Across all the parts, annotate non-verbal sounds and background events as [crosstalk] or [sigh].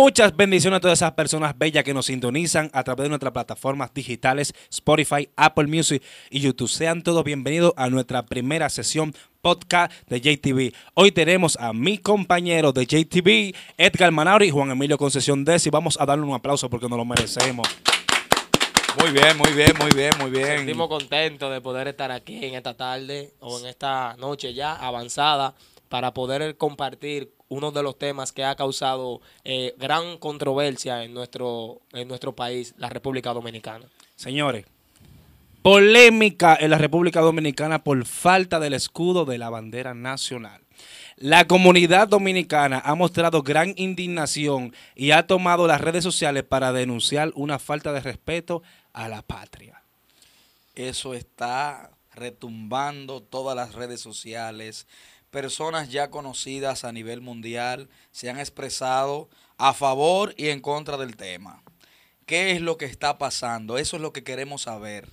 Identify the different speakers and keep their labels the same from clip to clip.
Speaker 1: Muchas bendiciones a todas esas personas bellas que nos sintonizan a través de nuestras plataformas digitales Spotify, Apple Music y YouTube. Sean todos bienvenidos a nuestra primera sesión podcast de JTV. Hoy tenemos a mi compañero de JTV, Edgar Manauri y Juan Emilio Concesión Desi. Vamos a darle un aplauso porque nos lo merecemos.
Speaker 2: Muy bien, muy bien, muy bien, muy bien.
Speaker 3: Sentimos contentos de poder estar aquí en esta tarde o en esta noche ya avanzada para poder compartir uno de los temas que ha causado eh, gran controversia en nuestro, en nuestro país, la República Dominicana.
Speaker 1: Señores, polémica en la República Dominicana por falta del escudo de la bandera nacional. La comunidad dominicana ha mostrado gran indignación y ha tomado las redes sociales para denunciar una falta de respeto a la patria.
Speaker 2: Eso está retumbando todas las redes sociales personas ya conocidas a nivel mundial se han expresado a favor y en contra del tema. ¿Qué es lo que está pasando? Eso es lo que queremos saber.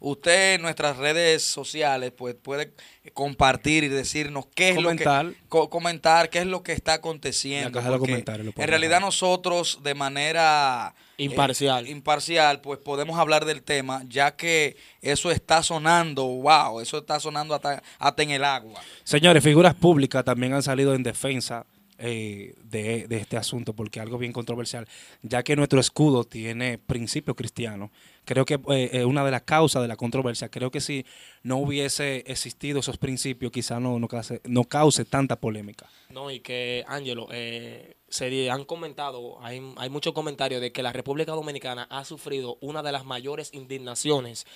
Speaker 2: Usted en nuestras redes sociales pues, puede compartir y decirnos qué es
Speaker 1: comentar.
Speaker 2: lo que comentar qué es lo que está aconteciendo. En, realidad nosotros de manera
Speaker 3: eh, imparcial.
Speaker 2: imparcial pues podemos hablar del tema ya que eso está sonando, wow, eso está sonando hasta, hasta en el agua.
Speaker 1: Señores, figuras públicas también han salido en defensa eh, de, este asunto, porque algo bien controversial, ya que nuestro escudo tiene principios cristianos. Creo que eh, es una de las causas de la controversia, creo que si no hubiese existido esos principios, quizás no, no, cause, no cause tanta polémica.
Speaker 3: No, y que, Ángelo, eh, se han comentado, hay, hay muchos comentarios de que la República Dominicana ha sufrido una de las mayores indignaciones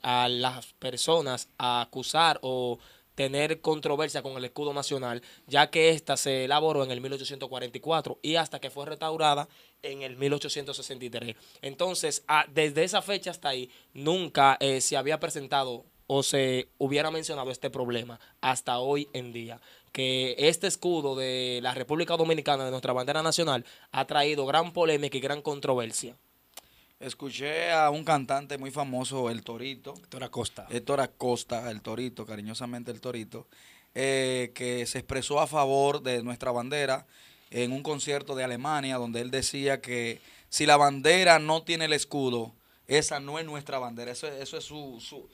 Speaker 3: a las personas a acusar o tener controversia con el escudo nacional, ya que ésta se elaboró en el 1844 y hasta que fue restaurada en el 1863. Entonces, desde esa fecha hasta ahí, nunca eh, se había presentado o se hubiera mencionado este problema hasta hoy en día. Que este escudo de la República Dominicana, de nuestra bandera nacional, ha traído gran polémica y gran controversia.
Speaker 2: Escuché a un cantante muy famoso, El Torito.
Speaker 1: Héctor Acosta.
Speaker 2: Héctor Acosta, El Torito, cariñosamente El Torito, eh, que se expresó a favor de nuestra bandera en un concierto de Alemania, donde él decía que si la bandera no tiene el escudo, esa no es nuestra bandera. Eso, eso es su, su,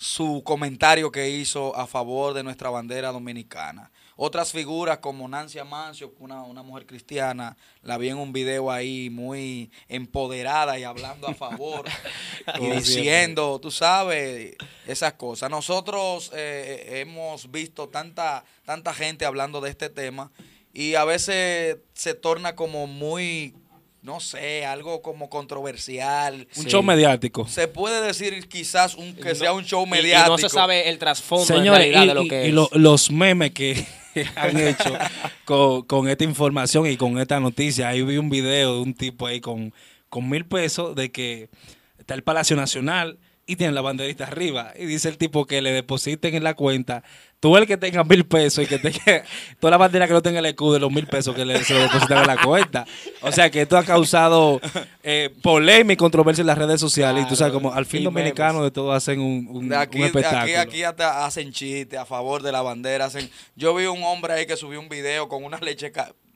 Speaker 2: su comentario que hizo a favor de nuestra bandera dominicana. Otras figuras como Nancy Amancio, una, una mujer cristiana, la vi en un video ahí muy empoderada y hablando a favor [laughs] y diciendo, tú sabes, esas cosas. Nosotros eh, hemos visto tanta, tanta gente hablando de este tema y a veces se torna como muy no sé, algo como controversial.
Speaker 1: Un show mediático.
Speaker 2: Se puede decir quizás un, que sea un show mediático. Y,
Speaker 3: no se sabe el trasfondo de lo que
Speaker 1: y los memes que [laughs] han hecho con, esta información y con esta noticia. Ahí vi un video de un tipo ahí con, con mil pesos de que está el Palacio Nacional y tiene la banderita arriba. Y dice el tipo que le depositen en la cuenta. Tú el que tenga mil pesos y que tenga [laughs] toda la bandera que no tenga el escudo de los mil pesos que le, se lo depositan en la cuenta. O sea que esto ha causado eh, polémica y controversia en las redes sociales. y tú sabes, como al fin dominicano de todo hacen un, un,
Speaker 2: aquí,
Speaker 1: espectáculo.
Speaker 2: Aquí, aquí hasta hacen chistes a favor de la bandera. Hacen, yo vi un hombre ahí que subió un video con una leche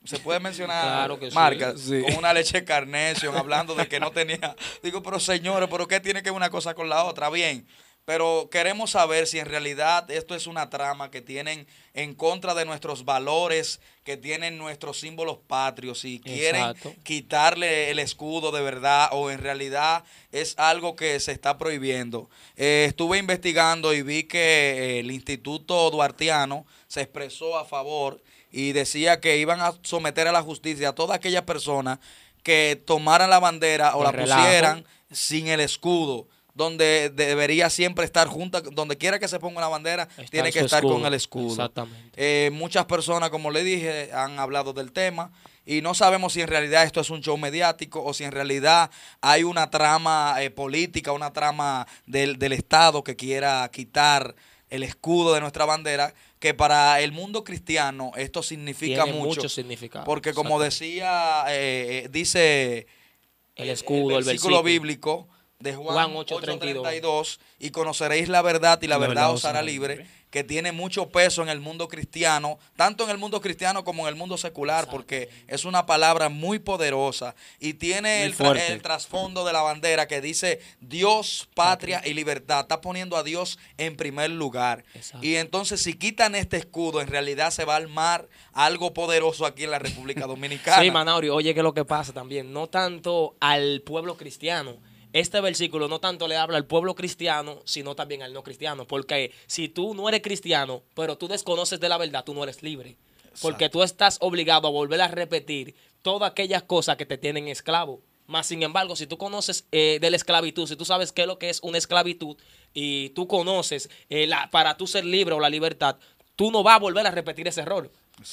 Speaker 2: se puede mencionar marcas con una leche Carnation hablando de que no tenía. Digo, pero señores, ¿pero qué tiene que ver una cosa con la otra? Bien, pero queremos saber si en realidad esto es una trama que tienen en contra de nuestros valores, que tienen nuestros símbolos patrios, y quieren quitarle el escudo de verdad o en realidad es algo que se está prohibiendo. Eh, estuve investigando y vi que el Instituto Duartiano se expresó a favor y decía que iban a someter a la justicia a todas aquellas personas que tomaran la bandera o la pusieran sin el escudo donde debería siempre estar junta, donde quiera que se ponga la bandera, tiene que estar con el escudo.
Speaker 3: Exactamente.
Speaker 2: Eh, muchas personas, como le dije, han hablado del tema y no sabemos si en realidad esto es un show mediático o si en realidad hay una trama eh, política, una trama del, del Estado que quiera quitar el escudo de nuestra bandera, que para el mundo cristiano esto significa mucho.
Speaker 3: mucho significado.
Speaker 2: Porque como decía, eh, eh, dice
Speaker 3: el escudo,
Speaker 2: el versículo, bíblico de Juan, 8:32, y conoceréis la verdad y la, verdad, os hará libre, que tiene mucho peso en el mundo cristiano, tanto en el mundo cristiano como en el mundo secular, porque es una palabra muy poderosa y tiene el, el, trasfondo de la bandera que dice Dios, patria y libertad. Está poniendo a Dios en primer lugar. Y entonces si quitan este escudo, en realidad se va a armar algo poderoso aquí en la República [laughs] Dominicana.
Speaker 3: sí, Manaurio, oye que lo que pasa también, no tanto al pueblo cristiano, este versículo no tanto le habla al pueblo cristiano, sino también al no cristiano. Porque si tú no eres cristiano, pero tú desconoces de la verdad, tú no eres libre. Porque tú estás obligado a volver a repetir todas aquellas cosas que te tienen esclavo. Más sin embargo, si tú conoces eh, de la esclavitud, si tú sabes qué es lo que es una esclavitud y tú conoces eh, la, para tú ser libre o la libertad, tú no vas a volver a repetir ese error.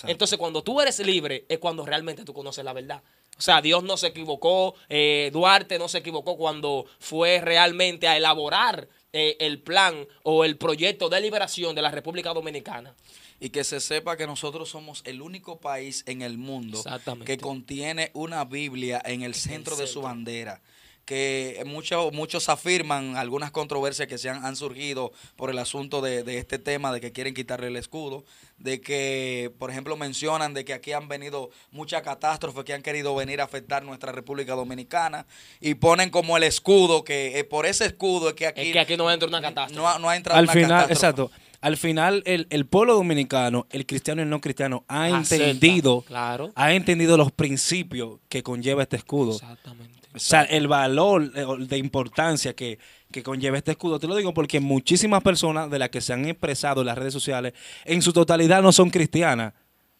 Speaker 3: Entonces, cuando tú eres libre, es cuando realmente tú conoces la verdad. O sea, Dios no se equivocó, eh, Duarte no se equivocó cuando fue realmente a elaborar eh, el plan o el proyecto de liberación de la República Dominicana.
Speaker 2: Y que se sepa que nosotros somos el único país en el mundo que contiene una Biblia en el centro de su bandera que muchos, muchos afirman algunas controversias que se han, surgido por el asunto de, este tema de que quieren quitarle el escudo, de que, por ejemplo, mencionan de que aquí han venido muchas catástrofes que han querido venir a afectar nuestra República Dominicana y ponen como el escudo, que eh, por ese escudo es que aquí...
Speaker 3: Es que aquí no entra una catástrofe.
Speaker 2: No, no ha entrado
Speaker 1: Al final, exacto al final el, el, pueblo dominicano, el cristiano y el no cristiano, ha entendido,
Speaker 3: claro.
Speaker 1: ha entendido los principios que conlleva este escudo. Exactamente. O sea, el valor eh, de importancia que, que conlleva este escudo. Te lo digo porque muchísimas personas de las que se han expresado en las redes sociales, en su totalidad no son cristianas.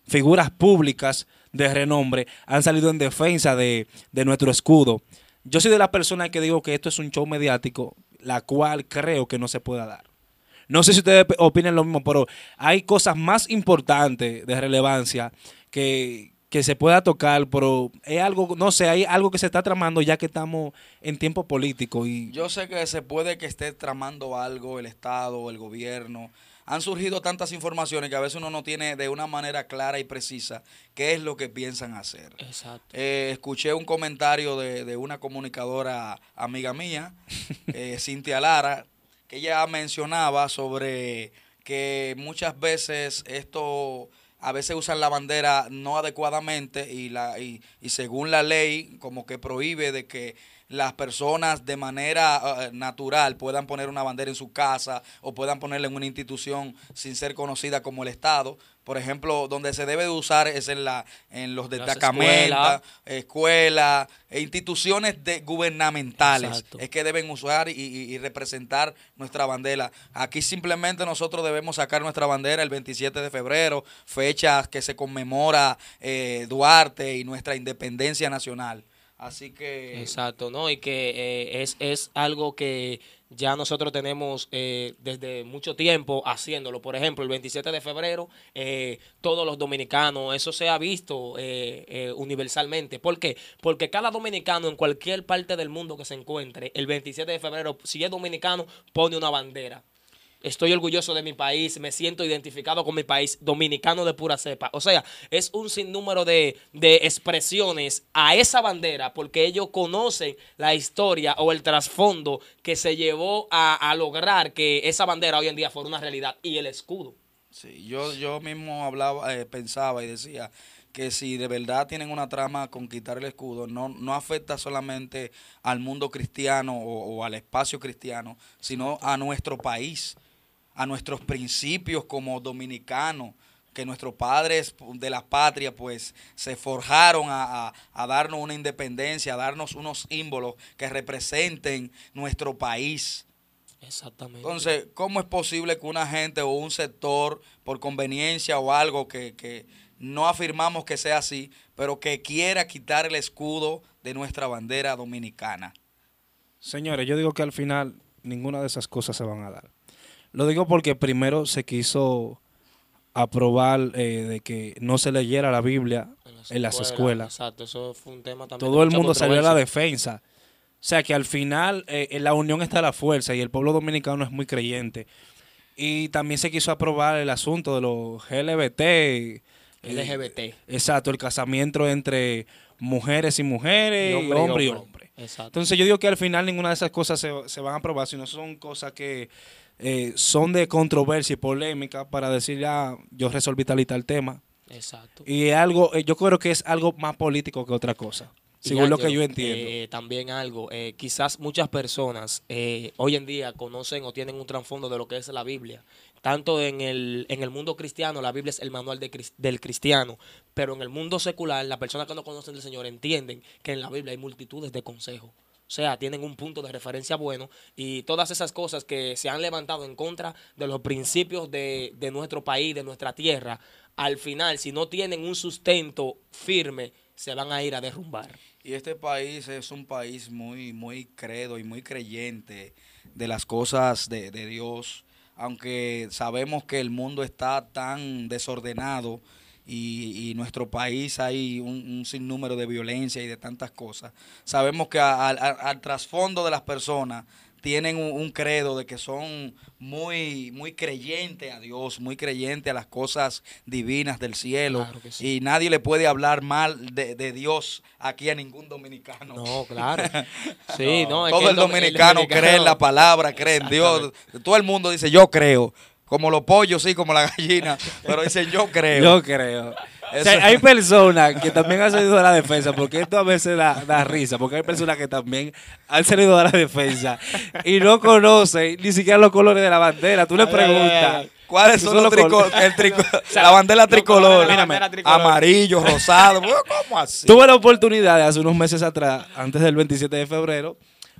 Speaker 1: Figuras públicas de renombre han salido en defensa de, de nuestro escudo. Yo soy de las personas que digo que esto es un show mediático, la cual creo que no se pueda dar. No sé si ustedes opinan lo mismo, pero hay cosas más importantes de relevancia que, que se pueda tocar, pero es algo, no sé, hay algo que se está tramando ya que estamos en tiempo político. y
Speaker 2: Yo sé que se puede que esté tramando algo el Estado, el gobierno. Han surgido tantas informaciones que a veces uno no tiene de una manera clara y precisa qué es lo que piensan hacer.
Speaker 3: Exacto.
Speaker 2: Eh, escuché un comentario de, una comunicadora amiga mía, [laughs] eh, Cintia Lara, que ella mencionaba sobre que muchas veces esto a veces usan la bandera no adecuadamente y, la, y, y según la ley como que prohíbe de que las personas de manera eh, natural puedan poner una bandera en su casa o puedan ponerla en una institución sin ser conocida como el Estado. Por ejemplo, donde se debe de usar es en, la, en los destacamentos, escuelas, e instituciones de, gubernamentales. Es que deben usar y, representar nuestra bandera. Aquí simplemente nosotros debemos sacar nuestra bandera el 27 de febrero, fecha que se conmemora eh, Duarte y nuestra independencia nacional. Así que...
Speaker 3: Exacto, ¿no? Y que eh, es, es algo que ya nosotros tenemos eh, desde mucho tiempo haciéndolo. Por ejemplo, el 27 de febrero, eh, todos los dominicanos, eso se ha visto universalmente. ¿Por qué? Porque cada dominicano en cualquier parte del mundo que se encuentre, el 27 de febrero, si es dominicano, pone una bandera estoy orgulloso de mi país, me siento identificado con mi país, dominicano de pura cepa. O sea, es un sinnúmero de, de expresiones a esa bandera porque ellos conocen la historia o el trasfondo que se llevó a, lograr que esa bandera hoy en día fuera una realidad y el escudo.
Speaker 2: Sí, yo, yo mismo hablaba, eh, pensaba y decía que si de verdad tienen una trama con quitar el escudo, no, no afecta solamente al mundo cristiano o al espacio cristiano, sino a nuestro país a nuestros principios como dominicanos, que nuestros padres de la patria pues se forjaron a, darnos una independencia, a darnos unos símbolos que representen nuestro país.
Speaker 3: Exactamente.
Speaker 2: Entonces, ¿cómo es posible que una gente o un sector, por conveniencia o algo que, que no afirmamos que sea así, pero que quiera quitar el escudo de nuestra bandera dominicana?
Speaker 1: Señores, yo digo que al final ninguna de esas cosas se van a dar. Lo digo porque primero se quiso aprobar eh, de que no se leyera la Biblia en las, escuelas.
Speaker 3: Exacto, eso fue un tema también.
Speaker 1: Todo el mundo salió a la defensa. O sea que al final eh, en la unión está la fuerza y el pueblo dominicano es muy creyente. Y también se quiso aprobar el asunto de los LGBT.
Speaker 3: Eh, LGBT.
Speaker 1: exacto, el casamiento entre mujeres y mujeres, y hombre y hombre. Entonces yo digo que al final ninguna de esas cosas se, se van a aprobar, sino son cosas que eh, son de controversia y polémica para decir ya yo resolví tal y tal tema.
Speaker 3: Exacto.
Speaker 1: Y algo, eh, yo creo que es algo más político que otra cosa. Según lo que yo entiendo.
Speaker 3: Eh, también algo, quizás muchas personas hoy en día conocen o tienen un trasfondo de lo que es la Biblia. Tanto en el, en el mundo cristiano, la Biblia es el manual de, del cristiano, pero en el mundo secular, las personas que no conocen del Señor entienden que en la Biblia hay multitudes de consejos. O sea, tienen un punto de referencia bueno y todas esas cosas que se han levantado en contra de los principios de, nuestro país, de nuestra tierra, al final, si no tienen un sustento firme, se van a ir a derrumbar.
Speaker 2: Y este país es un país muy, muy credo y muy creyente de las cosas de, de Dios, aunque sabemos que el mundo está tan desordenado y, nuestro país hay un, sinnúmero de violencia y de tantas cosas. Sabemos que al trasfondo de las personas tienen un, credo de que son muy, muy creyentes a Dios, muy creyentes a las cosas divinas del cielo. Y nadie le puede hablar mal de, Dios aquí a ningún dominicano.
Speaker 3: No, claro. [laughs] Sí, no,
Speaker 2: todo el, dominicano cree en la palabra, cree en Dios. Todo el mundo dice, yo creo. Como los pollos, sí, como la gallina. [laughs] Pero dicen, yo creo.
Speaker 1: Yo creo hay personas que también han salido de la defensa, porque esto a veces da, risa, porque hay personas que también han salido de la defensa y no conocen ni siquiera los colores de la bandera. Tú le preguntas.
Speaker 2: ¿Cuáles son los tricolores? [laughs] la bandera tricolor. Amarillo, rosado. [laughs] ¿Cómo así?
Speaker 1: Tuve la oportunidad de hace unos meses atrás, antes del 27 de febrero,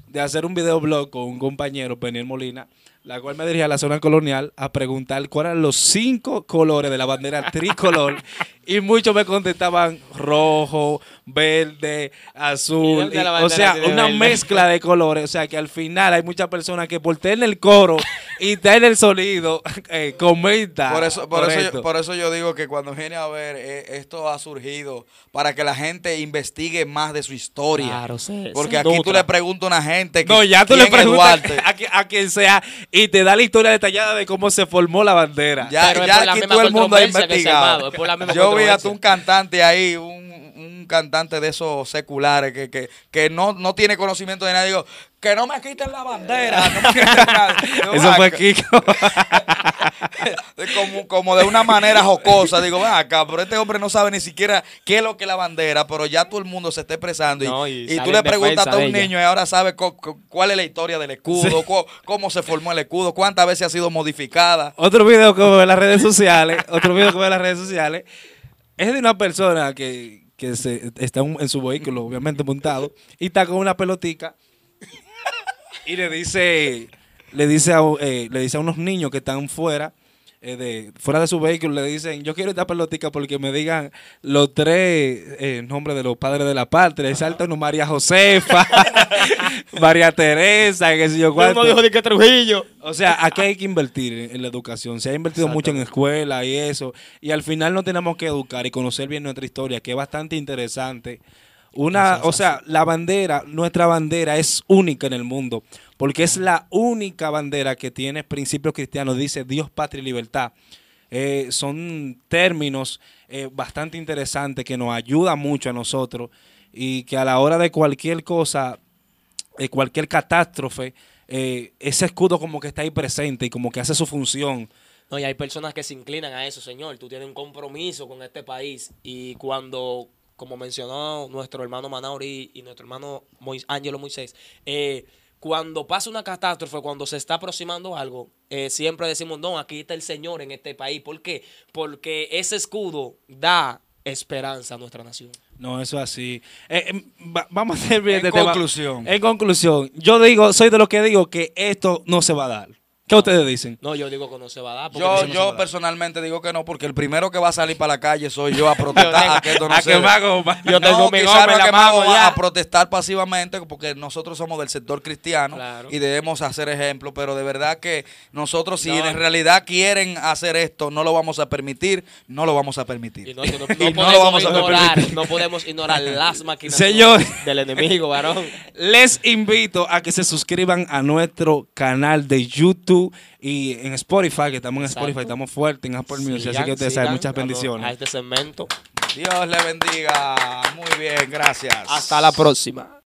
Speaker 1: de hacer un videoblog con un compañero, Peniel Molina, la cual me dirigía a la zona colonial a preguntar cuáles eran los cinco colores de la bandera tricolor. [laughs] Y muchos me contestaban rojo, verde, azul, o sea, una mezcla de colores, o sea, que al final hay muchas personas que por tener el coro y tener el sonido [laughs] eh, comenta.
Speaker 2: Por eso, por, eso yo, por eso yo digo que cuando viene a ver, eh, esto ha surgido para que la gente investigue más de su historia. Claro, sí, Porque aquí tú le preguntas a una gente
Speaker 1: que, No, ya tú le preguntas [laughs] a, quien sea y te da la historia detallada de cómo se formó la bandera.
Speaker 2: Ya, ya aquí todo el mundo ha investigado. Yo vi a un cantante ahí, un cantante de esos seculares que, que, que no, no tiene conocimiento de nada. Digo, que no me quiten la bandera. [laughs]
Speaker 1: Eso fue Kiko. [laughs]
Speaker 2: como, como de una manera jocosa. Digo, acá, pero este hombre no sabe ni siquiera qué es lo que es la bandera, pero ya todo el mundo se está expresando. Y, y, tú le preguntas a un niño y ahora sabe cuál es la historia del escudo, cómo, se formó el escudo, cuántas veces ha sido modificada.
Speaker 1: Otro video que veo en las redes sociales, otro video que veo en las redes sociales, es de una persona que, que se, está en su vehículo, obviamente montado, y está con una pelotica y le dice, le dice a, eh, le dice a unos niños que están fuera, eh, de, fuera de su vehículo, le dicen, yo quiero esta pelotica porque me digan los tres eh, nombres de los padres de la patria. Le saltan María Josefa, [laughs] María Teresa, que sé yo cuánto.
Speaker 3: dijo de que Trujillo.
Speaker 1: O sea, aquí hay que invertir en la educación. Se ha invertido mucho en escuela y eso. Y al final no tenemos que educar y conocer bien nuestra historia, que es bastante interesante. Una, o sea, la bandera, nuestra bandera es única en el mundo, porque es la única bandera que tiene principios cristianos, dice Dios, patria y libertad. Eh, son términos eh, bastante interesantes que nos ayudan mucho a nosotros y que a la hora de cualquier cosa, de cualquier catástrofe, eh, ese escudo como que está ahí presente y como que hace su función.
Speaker 3: No, y hay personas que se inclinan a eso, Señor. Tú tienes un compromiso con este país y cuando como mencionó nuestro hermano Manauri y nuestro hermano Ángelo Moisés, eh, cuando pasa una catástrofe, cuando se está aproximando algo, eh, siempre decimos, no, aquí está el Señor en este país. ¿Por qué? Porque ese escudo da esperanza a nuestra nación.
Speaker 1: No, eso es así. Eh, em, vamos a hacer bien
Speaker 2: en conclusión.
Speaker 1: En conclusión, yo digo, soy de los que digo que esto no se va a dar. ¿Qué ustedes dicen?
Speaker 3: No, yo digo que no se va a dar.
Speaker 2: Yo, yo personalmente digo que no, porque el primero que va a salir para la calle soy yo a [laughs] protestar. a que esto no se yo tengo mi a protestar pasivamente, porque nosotros somos del sector cristiano y debemos hacer ejemplo, pero de verdad que nosotros, si en realidad quieren hacer esto, no lo vamos a permitir, no lo vamos a permitir.
Speaker 3: no, [laughs] podemos vamos ignorar, a no podemos ignorar las máquinas del enemigo, varón.
Speaker 1: Les invito a que se suscriban a nuestro canal de YouTube y en Spotify, que estamos en Spotify, estamos fuertes en Apple Music, así que ustedes saben, muchas bendiciones.
Speaker 3: A este segmento.
Speaker 2: Dios le bendiga. Muy bien, gracias.
Speaker 3: Hasta la próxima.